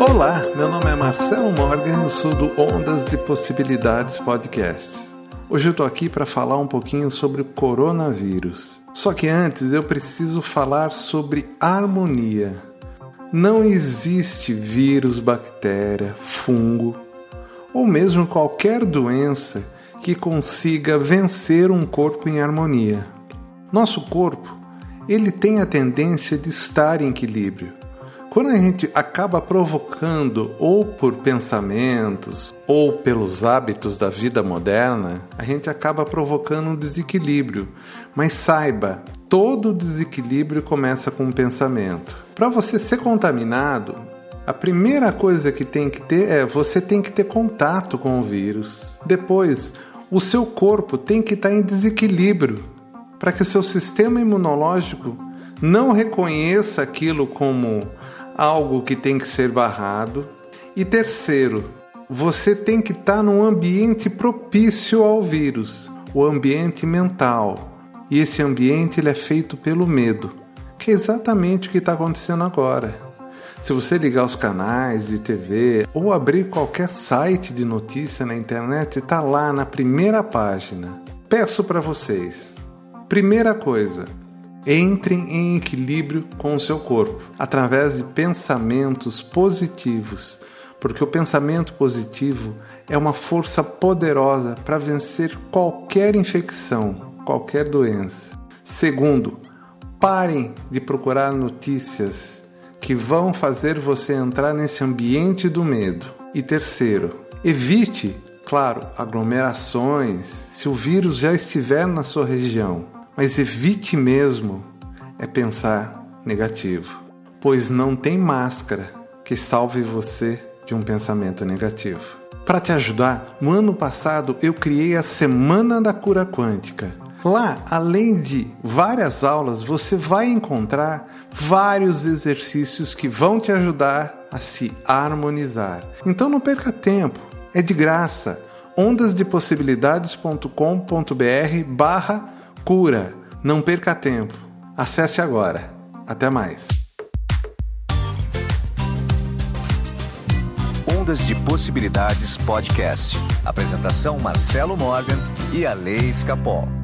Olá, meu nome é Marcelo Morgan, sou do Ondas de Possibilidades Podcast. Hoje eu tô aqui para falar um pouquinho sobre o coronavírus. Só que antes eu preciso falar sobre harmonia. Não existe vírus, bactéria, fungo ou mesmo qualquer doença que consiga vencer um corpo em harmonia. Nosso corpo, ele tem a tendência de estar em equilíbrio. Quando a gente acaba provocando, ou por pensamentos, ou pelos hábitos da vida moderna, a gente acaba provocando um desequilíbrio. Mas saiba, todo desequilíbrio começa com um pensamento. Para você ser contaminado, a primeira coisa que tem que ter é você tem que ter contato com o vírus. Depois, o seu corpo tem que estar em desequilíbrio para que o seu sistema imunológico não reconheça aquilo como algo que tem que ser barrado. E terceiro, você tem que estar num ambiente propício ao vírus, o ambiente mental. E esse ambiente ele é feito pelo medo, que é exatamente o que está acontecendo agora. Se você ligar os canais de TV ou abrir qualquer site de notícia na internet, está lá na primeira página. Peço para vocês: primeira coisa, Entrem em equilíbrio com o seu corpo através de pensamentos positivos, porque o pensamento positivo é uma força poderosa para vencer qualquer infecção, qualquer doença. Segundo, parem de procurar notícias que vão fazer você entrar nesse ambiente do medo. E terceiro, evite, claro, aglomerações se o vírus já estiver na sua região mas evite mesmo é pensar negativo, pois não tem máscara que salve você de um pensamento negativo. Para te ajudar, no ano passado eu criei a Semana da Cura Quântica. Lá, além de várias aulas, você vai encontrar vários exercícios que vão te ajudar a se harmonizar. Então não perca tempo, é de graça. ondasdepossibilidades.com.br barra Cura. Não perca tempo. Acesse agora. Até mais. Ondas de Possibilidades Podcast. Apresentação Marcelo Morgan e a Lei Escapol.